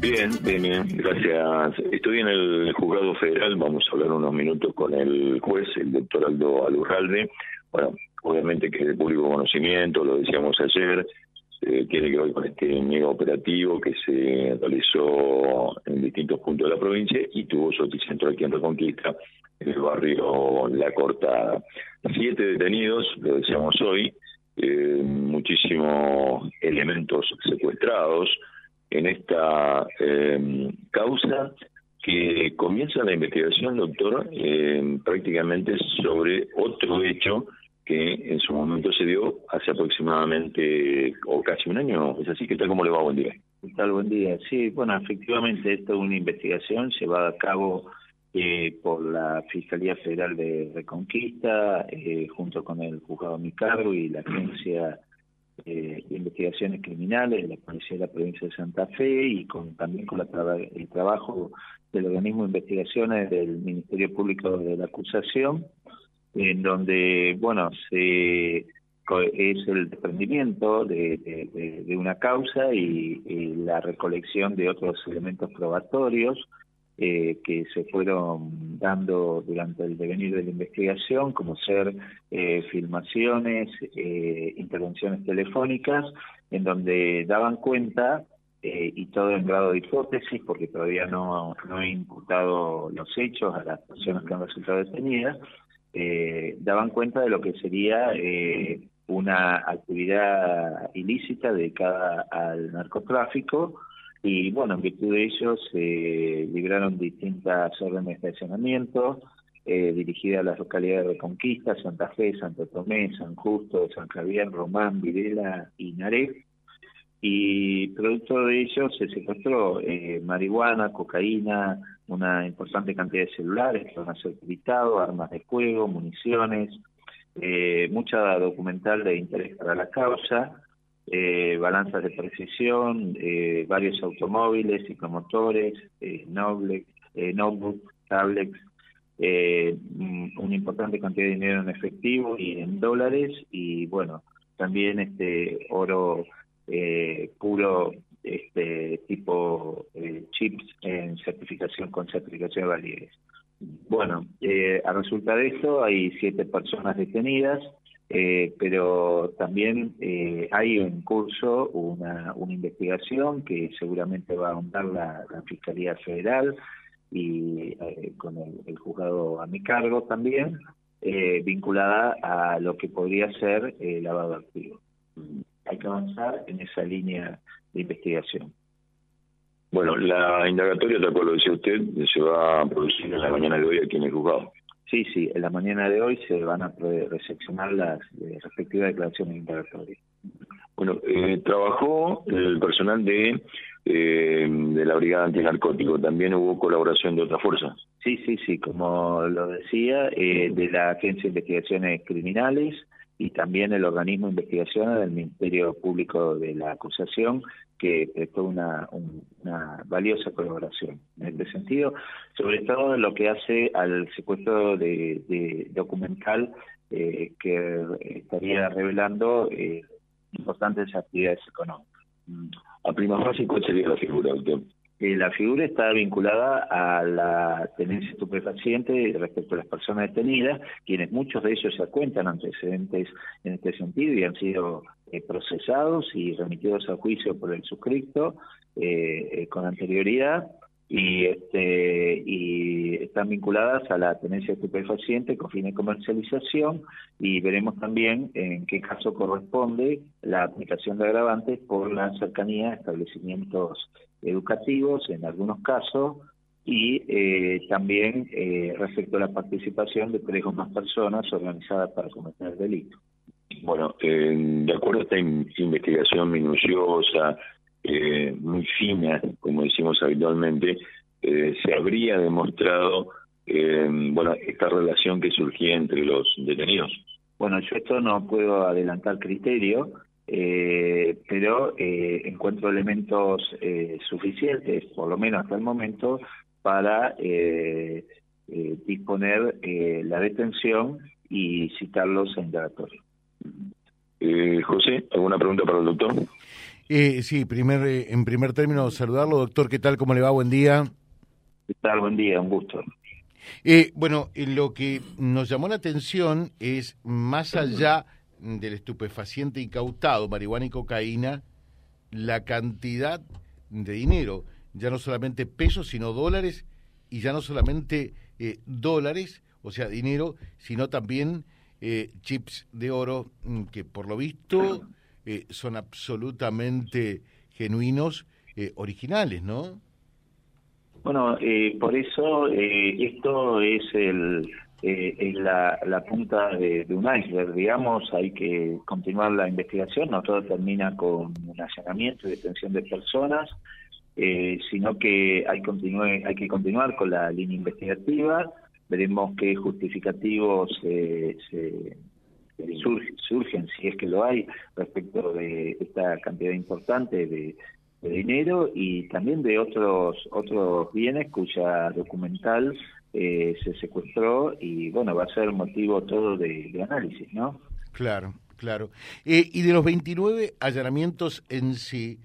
Bien, bien, gracias. Estoy en el juzgado federal, vamos a hablar unos minutos con el juez, el doctor Aldo Alurralde. Bueno, obviamente que es de público conocimiento, lo decíamos ayer, eh, tiene que ver con este mega operativo que se realizó en distintos puntos de la provincia y tuvo su epicentro aquí en Reconquista, en el barrio La Cortada. Siete detenidos, lo decíamos hoy, eh, muchísimos elementos secuestrados, en esta eh, causa que comienza la investigación, doctor, eh, prácticamente sobre otro hecho que en su momento se dio hace aproximadamente o casi un año. ¿Es así? ¿Qué tal? ¿Cómo le va? Buen día. ¿Qué tal? Buen día. Sí, bueno, efectivamente, esto es una investigación llevada a cabo eh, por la Fiscalía Federal de Reconquista, eh, junto con el juzgado Micargo y la Agencia eh, investigaciones criminales de la Policía de la Provincia de Santa Fe y con también con el trabajo del organismo de investigaciones del Ministerio Público de la Acusación, en donde, bueno, se es el desprendimiento de, una causa y, la recolección de otros elementos probatorios eh, que se fueron dando durante el devenir de la investigación, como ser eh, filmaciones, eh, intervenciones telefónicas, en donde daban cuenta, y todo en grado de hipótesis, porque todavía no, no he imputado los hechos a las personas que han resultado detenidas, daban cuenta de lo que sería una actividad ilícita dedicada al narcotráfico, y bueno, en virtud de ello se libraron distintas órdenes de estacionamiento eh, dirigidas a las localidades de Reconquista, Santa Fe, Santo Tomé, San Justo, San Javier, Román, Videla y Naré. Y producto de ello se secuestró eh, marihuana, cocaína, una importante cantidad de celulares que van a ser quitados, armas de fuego, municiones, eh, mucha documental de interés para la causa, eh, balanzas de precisión, eh, varios automóviles, ciclomotores, eh, noble, eh, notebooks, tablets, eh, mm, una importante cantidad de dinero en efectivo y en dólares y bueno, también este oro eh, puro este tipo chips en certificación con certificación de validez. Bueno, a resulta de esto hay siete personas detenidas, eh, pero también eh, hay en curso una, investigación que seguramente va a ahondar la, Fiscalía Federal y eh, con el, juzgado a mi cargo también, eh, vinculada a lo que podría ser el lavado activo. Hay que avanzar en esa línea de investigación. Bueno, la indagatoria, tal cual lo decía usted, se va a producir en la mañana de hoy aquí en el juzgado. Sí, sí, en la mañana de hoy se van a recepcionar las eh, respectivas declaraciones indagatorias. Bueno, eh, trabajó el personal de eh, de la Brigada Antinarcótico, ¿también hubo colaboración de otras fuerzas? Sí, sí, sí, como lo decía, eh, de la Agencia de Investigaciones Criminales, y también el organismo de investigación del Ministerio Público de la Acusación, que prestó una, valiosa colaboración en este sentido, sobre todo en lo que hace al secuestro de, documental eh, que estaría revelando eh, importantes actividades económicas. A prima fase, ¿cuál sería la figura, doctor? Eh, la figura está vinculada a la tenencia estupefaciente respecto a las personas detenidas, quienes muchos de ellos se cuentan antecedentes en este sentido y han sido eh, procesados y remitidos a juicio por el suscripto eh, con anterioridad y este y están vinculadas a la tenencia estupefaciente con fin de comercialización y veremos también en qué caso corresponde la aplicación de agravantes por la cercanía a establecimientos educativos en algunos casos y eh, también eh, respecto a la participación de tres o más personas organizadas para cometer el delito. Bueno, eh, de acuerdo a esta investigación minuciosa, eh, muy fina, como decimos habitualmente, eh, se habría demostrado eh, bueno esta relación que surgía entre los detenidos. Bueno, yo esto no puedo adelantar criterio, eh, pero eh, encuentro elementos eh, suficientes, por lo menos hasta el momento, para eh, eh, disponer eh, la detención y citarlos en indagatorio. Eh, José, ¿alguna pregunta para el doctor? Eh, sí, primer, eh, en primer término, saludarlo, doctor. ¿Qué tal? ¿Cómo le va? Buen día. ¿Qué tal? Buen día, un gusto. Eh, bueno, lo que nos llamó la atención es, más allá del estupefaciente incautado, marihuana y cocaína, la cantidad de dinero, ya no solamente pesos, sino dólares, y ya no solamente dólares, o sea, dinero, sino también chips de oro, mm, que por lo visto eh, son absolutamente genuinos, eh, originales, ¿no? Bueno, eh, por eso esto es el la, la, punta de, un iceberg, digamos, hay que continuar la investigación, no todo termina con un allanamiento y detención de personas, sino que hay, continúe, hay que continuar con la línea investigativa, veremos qué justificativos se, surgen, si es que lo hay, respecto de esta cantidad importante de, dinero y también de otros otros bienes cuya documental eh, se secuestró y bueno, va a ser motivo todo de, análisis, ¿no? Claro, claro. Eh, y de los 29 allanamientos en sí,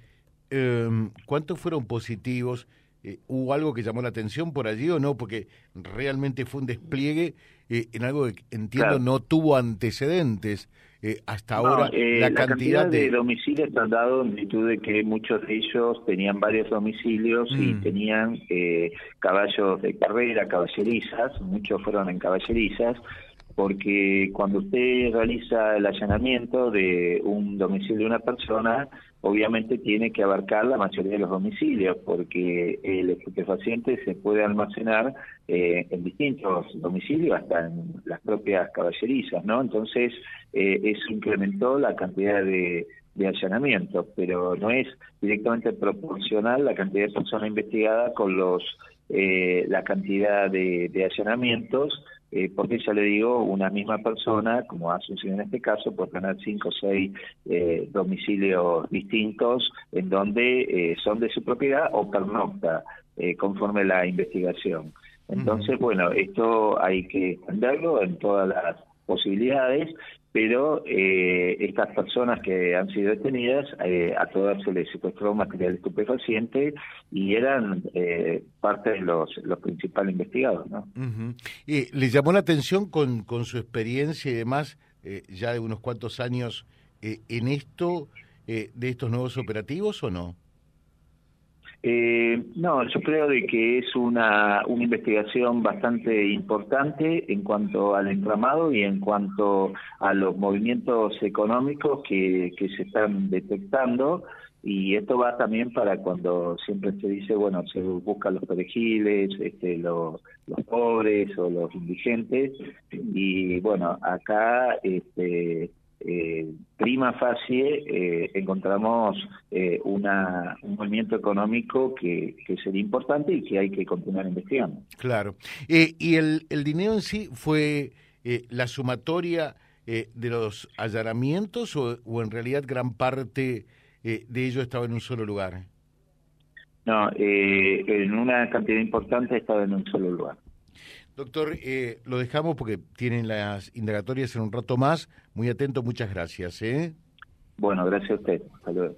em, ¿cuántos fueron positivos? Eh, ¿Hubo algo que llamó la atención por allí o no? Porque realmente fue un despliegue eh, en algo que entiendo no tuvo antecedentes eh, hasta ahora. Eh, la, cantidad, de... domicilios han dado en virtud de que muchos de ellos tenían varios domicilios y mm. tenían caballos de carrera, caballerizas, muchos fueron en caballerizas, porque cuando usted realiza el allanamiento de un domicilio de una persona, obviamente tiene que abarcar la mayoría de los domicilios, porque el estupefaciente se puede almacenar eh, en distintos domicilios, hasta en las propias caballerizas, ¿no? Entonces, eh, eso incrementó la cantidad de, allanamientos, pero no es directamente proporcional la cantidad de personas investigadas con los eh, la cantidad de, de allanamientos eh, porque ya le digo, una misma persona, como ha sucedido en este caso, puede tener cinco o seis eh, domicilios distintos en donde eh, son de su propiedad o pernocta, eh, conforme la investigación. Entonces, bueno, esto hay que extenderlo en todas las posibilidades pero eh, estas personas que han sido detenidas, eh, a todas se les secuestró material estupefaciente y eran eh, parte de los, los principales investigados. ¿no? y ¿Le llamó la atención con, con su experiencia y demás, ya de unos cuantos años, en esto de estos nuevos operativos o no? Eh, no, yo creo de que es una, una investigación bastante importante en cuanto al entramado y en cuanto a los movimientos económicos que, que se están detectando. Y esto va también para cuando siempre se dice, bueno, se buscan los perejiles, este, los, los pobres o los indigentes. Y bueno, acá este, eh, prima facie eh, encontramos eh, una, un movimiento económico que, que, sería importante y que hay que continuar investigando. Claro. Eh, ¿Y el, el dinero en sí fue la sumatoria de los allanamientos o, o, en realidad gran parte de ello estaba en un solo lugar? No, en una cantidad importante estaba en un solo lugar. Doctor, eh, lo dejamos porque tienen las indagatorias en un rato más. Muy atento, muchas gracias. ¿eh? Bueno, gracias a usted. Hasta luego.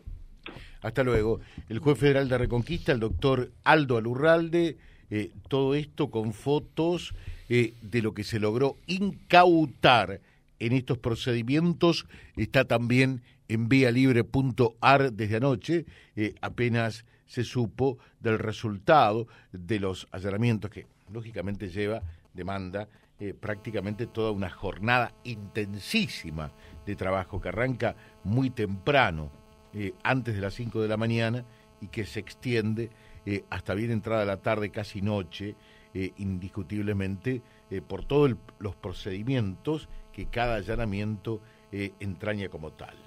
Hasta luego. El juez federal de Reconquista, el doctor Aldo Alurralde, eh, todo esto con fotos de lo que se logró incautar en estos procedimientos. Está también en vialibre.ar desde anoche. apenas se supo del resultado de los allanamientos que lógicamente lleva, demanda eh, prácticamente toda una jornada intensísima de trabajo que arranca muy temprano, eh, antes de las 5 de la mañana, y que se extiende eh, hasta bien entrada la tarde, casi noche, indiscutiblemente, por todos los procedimientos que cada allanamiento entraña como tal